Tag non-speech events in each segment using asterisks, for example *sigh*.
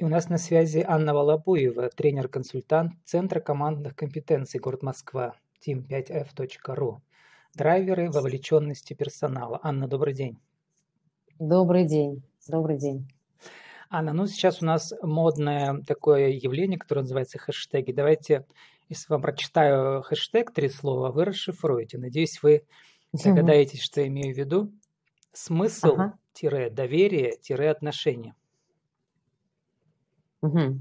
И у нас на связи Анна Волобуева, тренер-консультант Центра командных компетенций город Москва, team5f.ru. Драйверы вовлеченности персонала. Анна, добрый день. Добрый день. Добрый день. Анна, ну сейчас у нас модное такое явление, которое называется хэштеги. Давайте, если вам прочитаю хэштег, три слова, вы расшифруете. Надеюсь, вы догадаетесь, что я имею в виду. Смысл, ага. доверие, отношения. Угу.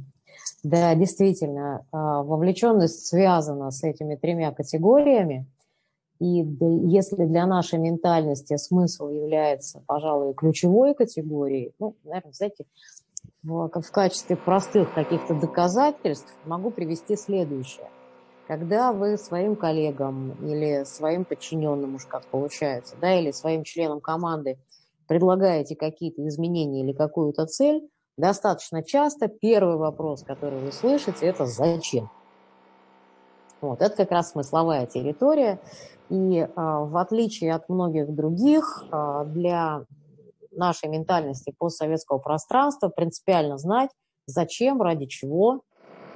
Да, действительно, а, вовлеченность связана с этими тремя категориями. И если для нашей ментальности смысл является, пожалуй, ключевой категорией, ну, наверное, знаете, в, в качестве простых каких-то доказательств могу привести следующее. Когда вы своим коллегам или своим подчиненным, уж как получается, да, или своим членам команды предлагаете какие-то изменения или какую-то цель, достаточно часто первый вопрос, который вы слышите, это «зачем?». Вот, это как раз смысловая территория. И а, в отличие от многих других, а, для нашей ментальности постсоветского пространства принципиально знать, зачем, ради чего,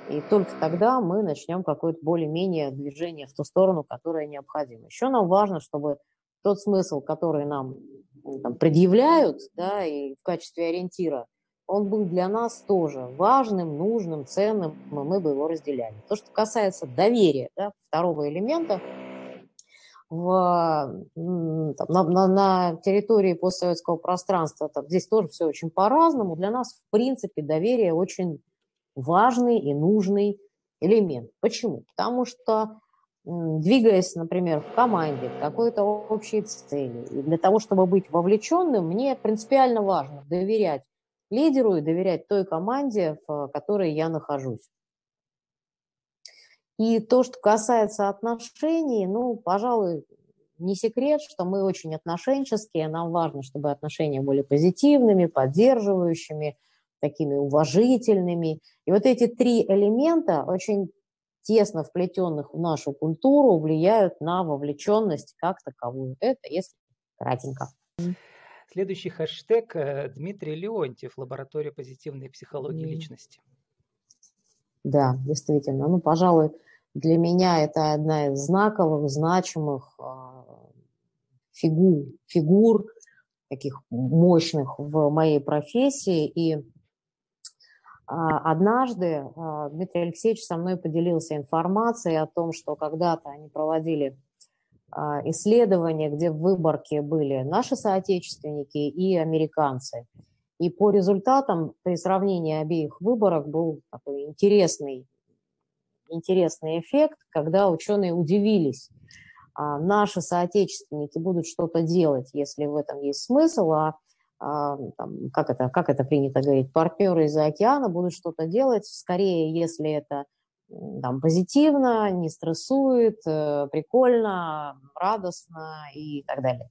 и только тогда мы начнем какое-то более-менее движение в ту сторону, которое необходимо. Еще нам важно, чтобы тот смысл, который нам там, предъявляют, да, и в качестве ориентира, он был для нас тоже важным, нужным, ценным, и мы бы его разделяли. То, что касается доверия, да, второго элемента, в, там, на, на, на территории постсоветского пространства, там, здесь тоже все очень по-разному. Для нас, в принципе, доверие очень важный и нужный элемент. Почему? Потому что двигаясь, например, в команде к какой-то общей цели, и для того, чтобы быть вовлеченным, мне принципиально важно доверять лидеру и доверять той команде, в которой я нахожусь. И то, что касается отношений, ну, пожалуй, не секрет, что мы очень отношенческие, нам важно, чтобы отношения были позитивными, поддерживающими, такими уважительными. И вот эти три элемента, очень тесно вплетенных в нашу культуру, влияют на вовлеченность как таковую. Это если кратенько. Следующий хэштег э, Дмитрий Леонтьев, лаборатория позитивной психологии mm. личности. Да, действительно. Ну, пожалуй, для меня это одна из знаковых, значимых а, фигур, фигур таких мощных в моей профессии. И а, однажды а, Дмитрий Алексеевич со мной поделился информацией о том, что когда-то они проводили а, исследования, где в выборке были наши соотечественники и американцы. И по результатам при сравнении обеих выборок был такой интересный, интересный эффект, когда ученые удивились. А наши соотечественники будут что-то делать, если в этом есть смысл, а а, там, как, это, как это принято говорить, партнеры из-за океана будут что-то делать, скорее, если это там, позитивно, не стрессует, э, прикольно, радостно и так далее.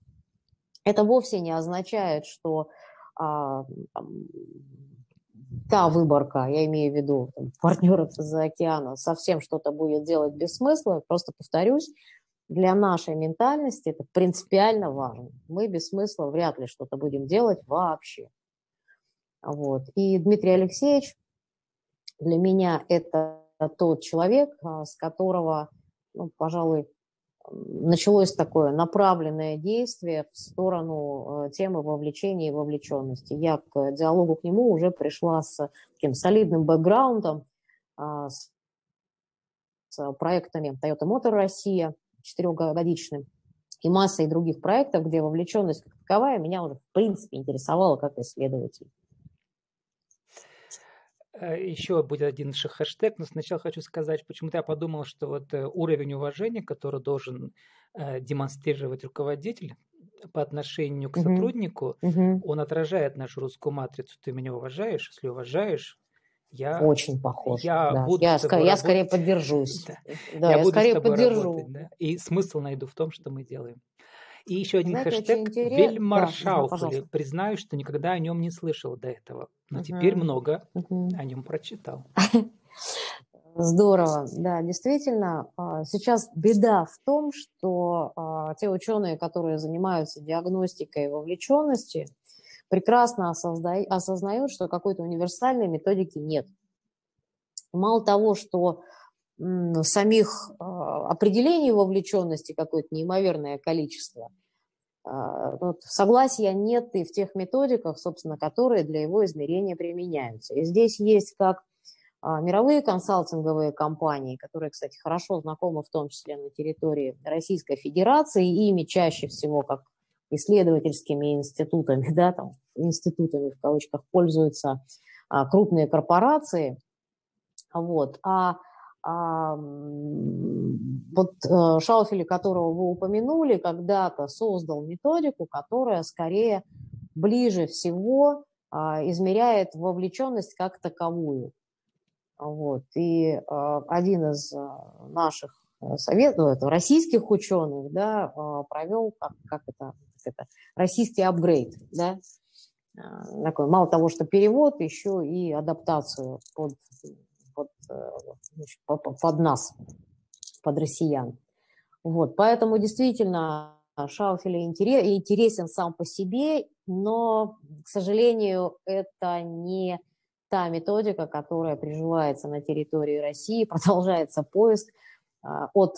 Это вовсе не означает, что а, там, та выборка, я имею в виду там, партнеров из-за океана, совсем что-то будет делать без смысла. Просто повторюсь, для нашей ментальности это принципиально важно. Мы без смысла вряд ли что-то будем делать вообще. Вот. И Дмитрий Алексеевич для меня это тот человек, а, с которого, ну, пожалуй, началось такое направленное действие в сторону э, темы вовлечения и вовлеченности. Я к диалогу к нему уже пришла с таким солидным бэкграундом, а, с проектами Toyota Motor Россия, четырехгодичным, и массой других проектов, где вовлеченность как таковая меня уже в принципе интересовала как исследователь. Э, Еще будет один хэштег, но сначала хочу сказать, почему-то я подумал, что вот э, уровень уважения, который должен э, демонстрировать руководитель по отношению к сотруднику, угу. он отражает нашу русскую матрицу. Ты меня уважаешь, если уважаешь, я, Очень похож. Я, да. буду я, ск- я скорее поддержусь. *laughs* Да, да я, я буду скорее поддержу. Работать, да? И смысл найду в том, что мы делаем. И еще один Знаете, хэштег Вельмаршауфли. Да, Признаю, что никогда о нем не слышал до этого. Но угу. теперь много угу. о нем прочитал. *laughs* Здорово, да, действительно. А, сейчас беда в том, что а, те ученые, которые занимаются диагностикой вовлеченности, прекрасно осознают, что какой-то универсальной методики нет. Мало того, что самих а, определений вовлеченности какое-то неимоверное количество, а, вот согласия нет и в тех методиках, собственно, которые для его измерения применяются. И здесь есть как а, мировые консалтинговые компании, которые, кстати, хорошо знакомы в том числе на территории Российской Федерации, и ими чаще всего как исследовательскими институтами, *laughs* да, там, институтами в кавычках пользуются а, крупные корпорации. Вот. А вот а, Шауфели, которого вы упомянули, когда-то создал методику, которая скорее ближе всего а, измеряет вовлеченность как таковую. Вот. И э, один из э, наших э, советов, ну, это российских ученых, да, э, провел, как, как, это, как это, российский апгрейд, да, э, такой, мало того, что перевод, еще и адаптацию под, под, э, значит, под нас, под россиян. Вот, поэтому действительно Шауфель интересен сам по себе, но, к сожалению, это не та методика, которая приживается на территории России, *laughs* продолжается поиск а, от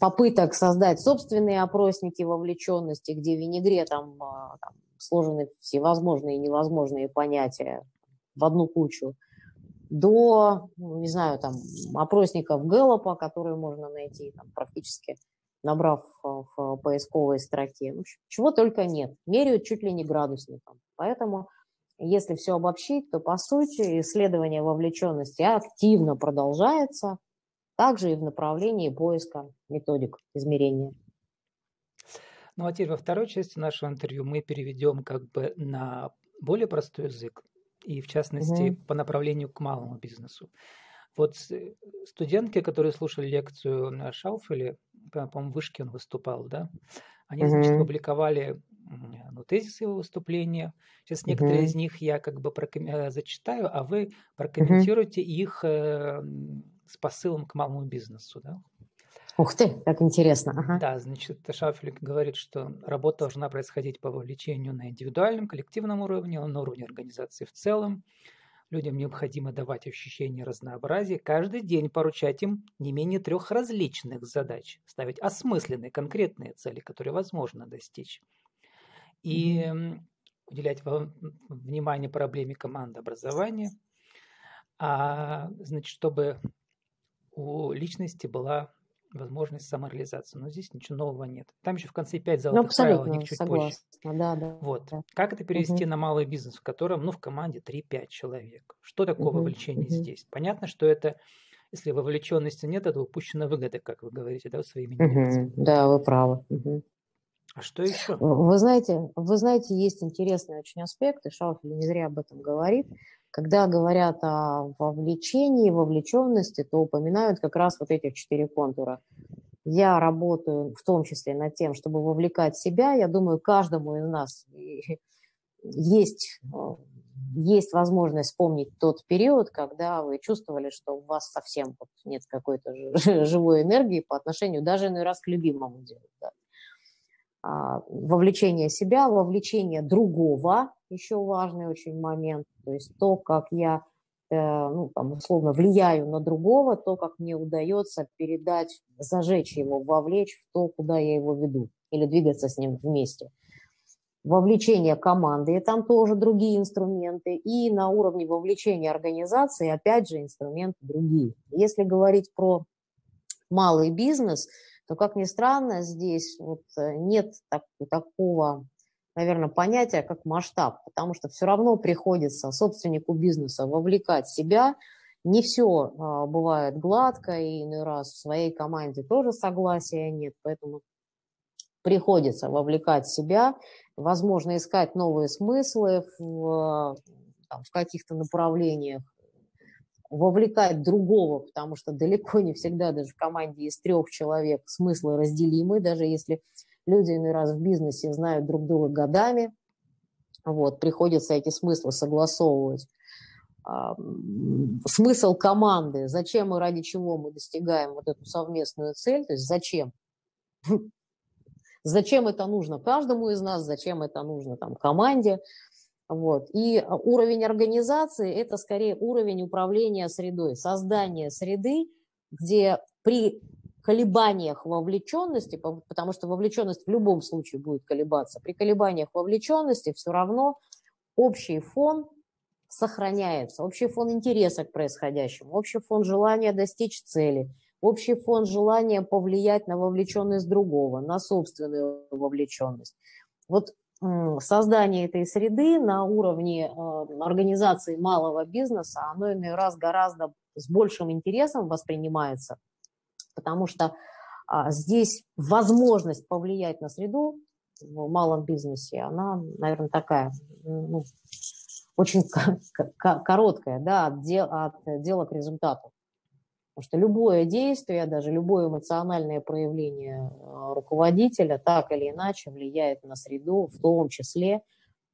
попыток создать собственные опросники вовлеченности, где в винегретом а, там, сложены всевозможные и невозможные понятия в одну кучу, до, ну, не знаю, там, опросников Гэллопа, которые можно найти там, практически набрав в поисковой строке. Ну, чего только нет. Меряют чуть ли не градусником. Поэтому если все обобщить, то, по сути, исследование вовлеченности активно продолжается, также и в направлении поиска методик измерения. Ну а теперь во второй части нашего интервью мы переведем как бы на более простой язык, и в частности угу. по направлению к малому бизнесу. Вот студентки, которые слушали лекцию на Шауфеле, по-моему, в Вышке он выступал, да, они, угу. значит, публиковали ну, тезисы его выступления. Сейчас некоторые угу. из них я как бы проком... Э, зачитаю, а вы прокомментируете угу. их э, с посылом к малому бизнесу. Да? Ух ты, как интересно. Ага. Да, значит, Шафелик говорит, что работа должна происходить по вовлечению на индивидуальном, коллективном уровне, на уровне организации в целом. Людям необходимо давать ощущение разнообразия, каждый день поручать им не менее трех различных задач, ставить осмысленные, конкретные цели, которые возможно достичь и уделять внимание проблеме командообразования, а, значит, чтобы у личности была возможность самореализации. Но здесь ничего нового нет. Там еще в конце пять золотых ну, правил, о них чуть согласна. позже. Да, да, вот. Да. Как это перевести угу. на малый бизнес, в котором, ну, в команде 3-5 человек? Что такое угу. вовлечение угу. здесь? Понятно, что это, если вовлеченности нет, это упущена выгода, как вы говорите, да, своими угу. Да, вы правы. Угу. А что еще? Вы знаете, вы знаете, есть интересный очень аспект, и Шауфель не зря об этом говорит. Когда говорят о вовлечении, вовлеченности, то упоминают как раз вот этих четыре контура. Я работаю в том числе над тем, чтобы вовлекать себя. Я думаю, каждому из нас есть, есть возможность вспомнить тот период, когда вы чувствовали, что у вас совсем нет какой-то живой энергии по отношению даже иной раз к любимому делу. Да. А, вовлечение себя, вовлечение другого, еще важный очень момент, то есть то, как я, э, ну, там, условно, влияю на другого, то, как мне удается передать, зажечь его, вовлечь в то, куда я его веду, или двигаться с ним вместе. Вовлечение команды, и там тоже другие инструменты, и на уровне вовлечения организации, опять же, инструменты другие. Если говорить про малый бизнес – то, как ни странно, здесь вот э, нет так, такого, наверное, понятия, как масштаб, потому что все равно приходится собственнику бизнеса вовлекать себя. Не все а, бывает гладко, и иной раз в своей команде тоже согласия нет, поэтому приходится вовлекать себя, возможно, искать новые смыслы в, там, в каких-то направлениях, вовлекать другого, потому что далеко не всегда даже в команде из трех человек смыслы разделимы, даже если люди иной раз в бизнесе знают друг друга годами, вот, приходится эти смыслы согласовывать. Смысл команды, зачем и ради чего мы достигаем вот эту совместную цель, то есть зачем? зачем это нужно каждому из нас, зачем это нужно там команде. Вот. И уровень организации – это скорее уровень управления средой, создание среды, где при колебаниях вовлеченности, потому что вовлеченность в любом случае будет колебаться, при колебаниях вовлеченности все равно общий фон сохраняется, общий фон интереса к происходящему, общий фон желания достичь цели, общий фон желания повлиять на вовлеченность другого, на собственную вовлеченность. Вот создание этой среды на уровне э, организации малого бизнеса, оно иной раз гораздо с большим интересом воспринимается, потому что а, здесь возможность повлиять на среду в малом бизнесе, она, наверное, такая, ну, очень короткая, да, от, дел, от дела к результату. Потому что любое действие, даже любое эмоциональное проявление э, руководителя так или иначе влияет на среду, в том числе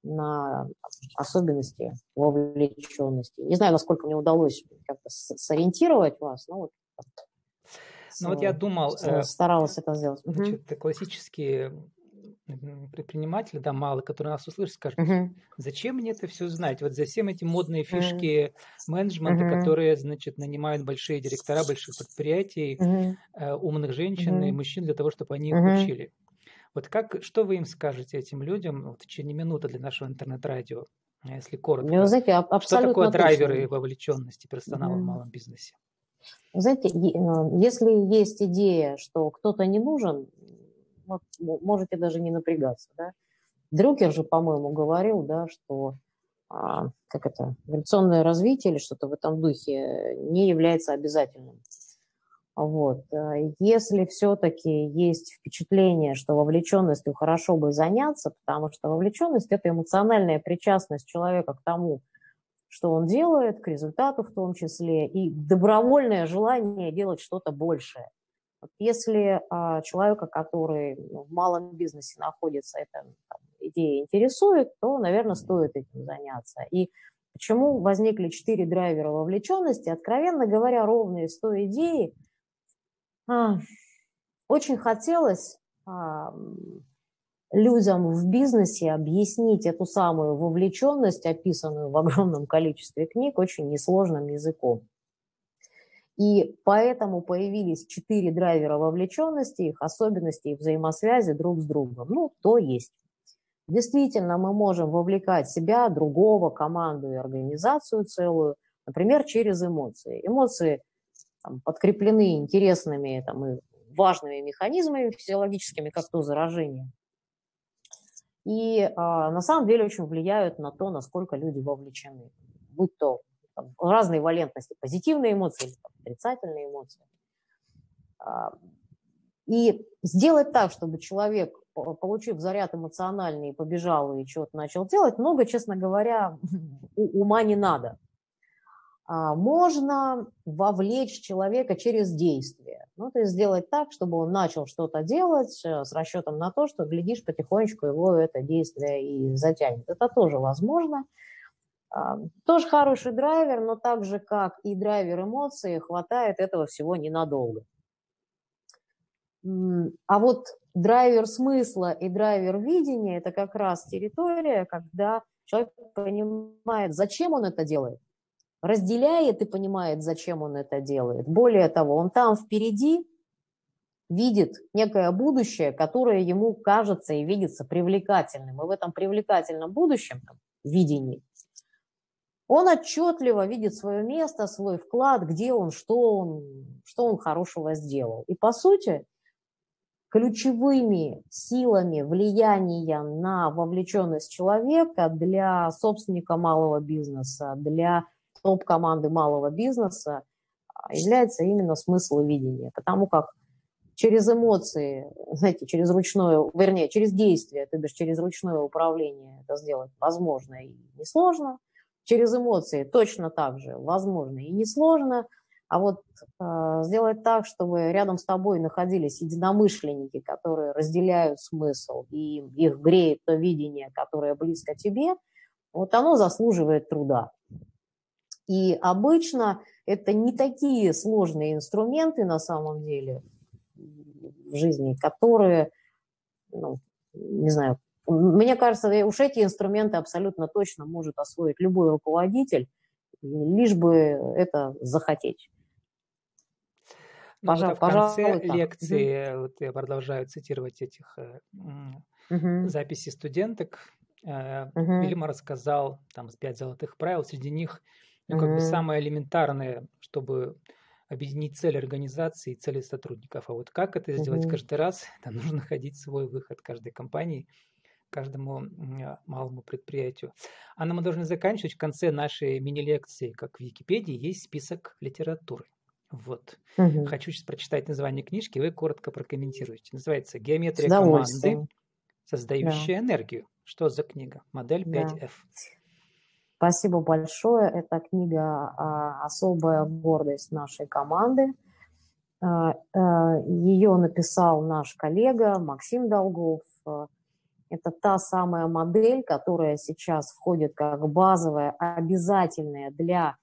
на особенности вовлеченности. Не знаю, насколько мне удалось как-то сориентировать вас, но вот ну вот я думал, э, старалась это сделать. Значит, классические предприниматели, да, мало, которые нас услышат, скажут, uh-huh. зачем мне это все знать? Вот зачем эти модные фишки uh-huh. менеджмента, uh-huh. которые, значит, нанимают большие директора больших предприятий, uh-huh. э, умных женщин uh-huh. и мужчин для того, чтобы они их uh-huh. учили. Вот как, что вы им скажете, этим людям, вот в течение минуты для нашего интернет-радио, если коротко? Ну, знаете, абсолютно что такое драйверы точно. вовлеченности персонала uh-huh. в малом бизнесе? Знаете, э, если есть идея, что кто-то не нужен, вот, можете даже не напрягаться. Да? Дрюкер же, по-моему, говорил, да, что а, как это, эволюционное развитие или что-то в этом духе не является обязательным. Вот. Э, если все-таки есть впечатление, что вовлеченностью хорошо бы заняться, потому что вовлеченность – это эмоциональная причастность человека к тому, что он делает, к результату в том числе, и добровольное желание делать что-то большее – если а, человека, который ну, в малом бизнесе находится, эта там, идея интересует, то, наверное, стоит этим заняться. И почему возникли четыре драйвера вовлеченности? Откровенно говоря, ровно из идеи а, очень хотелось а, людям в бизнесе объяснить эту самую вовлеченность, описанную в огромном количестве книг, очень несложным языком. И поэтому появились четыре драйвера вовлеченности, их особенности и взаимосвязи друг с другом. Ну, то есть. Действительно, мы можем вовлекать себя, другого, команду и организацию целую, например, через эмоции. Эмоции там, подкреплены интересными там, и важными механизмами физиологическими, как то заражение. И а, на самом деле очень влияют на то, насколько люди вовлечены. Будь то там, разной валентности, позитивные эмоции или там, отрицательные эмоции. А, и сделать так, чтобы человек, получив заряд эмоциональный, побежал и что-то начал делать, много, честно говоря, *laughs* ума не надо. А, можно вовлечь человека через действие. Ну, то есть сделать так, чтобы он начал что-то делать э, с расчетом на то, что, глядишь, потихонечку его это действие и затянет. Это тоже возможно. А, тоже хороший драйвер, но так же, как и драйвер эмоций, хватает этого всего ненадолго. А вот драйвер смысла и драйвер видения – это как раз территория, когда человек понимает, зачем он это делает, разделяет и понимает, зачем он это делает. Более того, он там впереди видит некое будущее, которое ему кажется и видится привлекательным. И в этом привлекательном будущем, там, видении, он отчетливо видит свое место, свой вклад, где он, что он, что он хорошего сделал. И по сути, ключевыми силами влияния на вовлеченность человека для собственника малого бизнеса, для топ-команды малого бизнеса а, является именно смысл видения. Потому как через эмоции, знаете, через ручное, вернее, через действие, то бишь через ручное управление это сделать возможно и несложно – через эмоции точно так же возможно и несложно, а вот э, сделать так, чтобы рядом с тобой находились единомышленники, которые разделяют смысл, и их греет то видение, которое близко тебе, вот оно заслуживает труда. И обычно это не такие сложные инструменты на самом деле в жизни, которые ну, не знаю, мне кажется, уж эти инструменты абсолютно точно может освоить любой руководитель, лишь бы это захотеть. Ну, Пожалуй, в конце пожалуй, лекции, угу. вот я продолжаю цитировать этих угу. записей студенток, угу. Вильма рассказал там пять золотых правил, среди них ну, как угу. бы самое элементарное, чтобы объединить цели организации и цели сотрудников. А вот как это сделать угу. каждый раз, *laughs* это нужно ходить свой выход каждой компании, каждому малому предприятию. Анна, мы должны заканчивать. В конце нашей мини-лекции, как в Википедии, есть список литературы. Вот. Угу. Хочу сейчас прочитать название книжки, вы коротко прокомментируете. Называется «Геометрия команды, создающая да. энергию». Что за книга? Модель 5F. Да. Спасибо большое. Эта книга а, «Особая гордость нашей команды». А, а, Ее написал наш коллега Максим Долгов. Это та самая модель, которая сейчас входит как базовая, обязательная для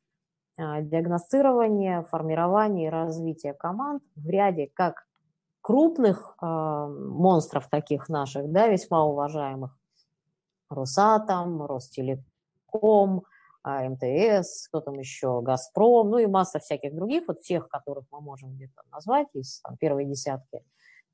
диагностирования, формирования и развития команд в ряде как крупных монстров таких наших, да, весьма уважаемых, Росатом, Ростелеком, а, МТС, кто там еще, Газпром, ну и масса всяких других, вот всех, которых мы можем где-то назвать из там, первой десятки,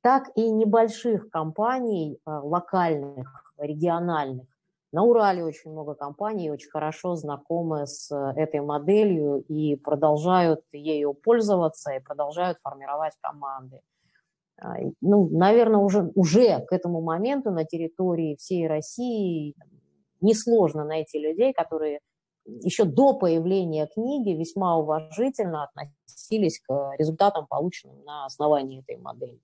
так и небольших компаний, а, локальных, региональных. На Урале очень много компаний, очень хорошо знакомы с этой моделью и продолжают ею пользоваться и продолжают формировать команды. А, ну, наверное, уже, уже к этому моменту на территории всей России несложно найти людей, которые еще до появления книги весьма уважительно относились к результатам, полученным на основании этой модели.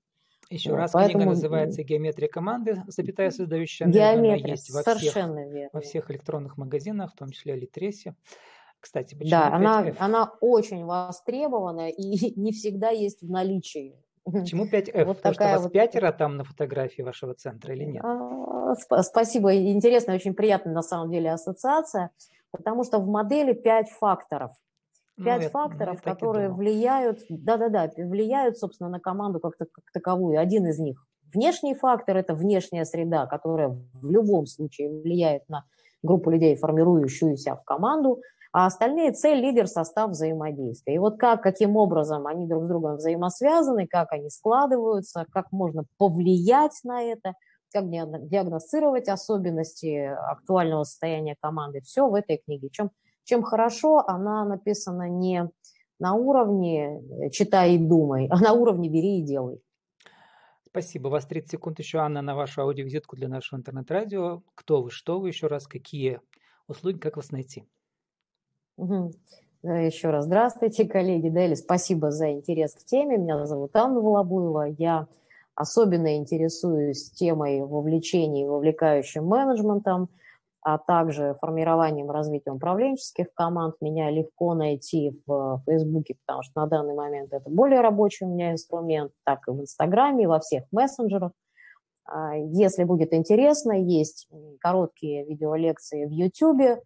Еще вот, раз, поэтому... книга называется «Геометрия команды», запятая создающая Геометрия, она есть во всех, верно. во всех электронных магазинах, в том числе Литресе. Кстати, почему Да, она, она очень востребована и *laughs* не всегда есть в наличии Почему 5F? Вот Потому что у вас вот... пятеро там на фотографии вашего центра или нет? Спасибо. Интересная, очень приятная на самом деле ассоциация, потому что в модели пять факторов. Ну, пять ну, факторов, я, которые влияют, да-да-да, влияют, собственно, на команду как, как таковую. Один из них внешний фактор – это внешняя среда, которая в любом случае влияет на группу людей, формирующую себя в команду – а остальные цель, лидер, состав взаимодействия. И вот как, каким образом они друг с другом взаимосвязаны, как они складываются, как можно повлиять на это, как диагностировать особенности актуального состояния команды. Все в этой книге. Чем, чем хорошо, она написана не на уровне «читай и думай», а на уровне «бери и делай». Спасибо. У вас 30 секунд еще, Анна, на вашу аудиовизитку для нашего интернет-радио. Кто вы, что вы, еще раз, какие услуги, как вас найти? Угу. Еще раз здравствуйте, коллеги. Дели, спасибо за интерес к теме. Меня зовут Анна Волобуева. Я особенно интересуюсь темой вовлечения и вовлекающим менеджментом, а также формированием и развитием управленческих команд. Меня легко найти в Фейсбуке, потому что на данный момент это более рабочий у меня инструмент, так и в Инстаграме, и во всех мессенджерах. А, если будет интересно, есть короткие видеолекции в а,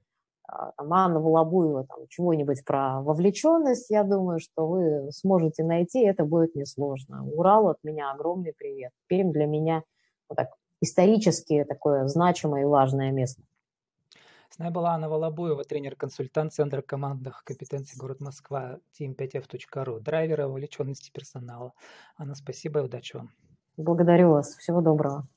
там, Анна Волобуева, там, чего-нибудь про вовлеченность, я думаю, что вы сможете найти, это будет несложно. Урал от меня огромный привет. Пермь для меня вот так, исторически такое значимое и важное место. С нами была Анна Волобуева, тренер-консультант Центра командных компетенций город Москва, team5f.ru, драйвера вовлеченности персонала. Анна, спасибо и удачи вам. Благодарю вас. Всего доброго.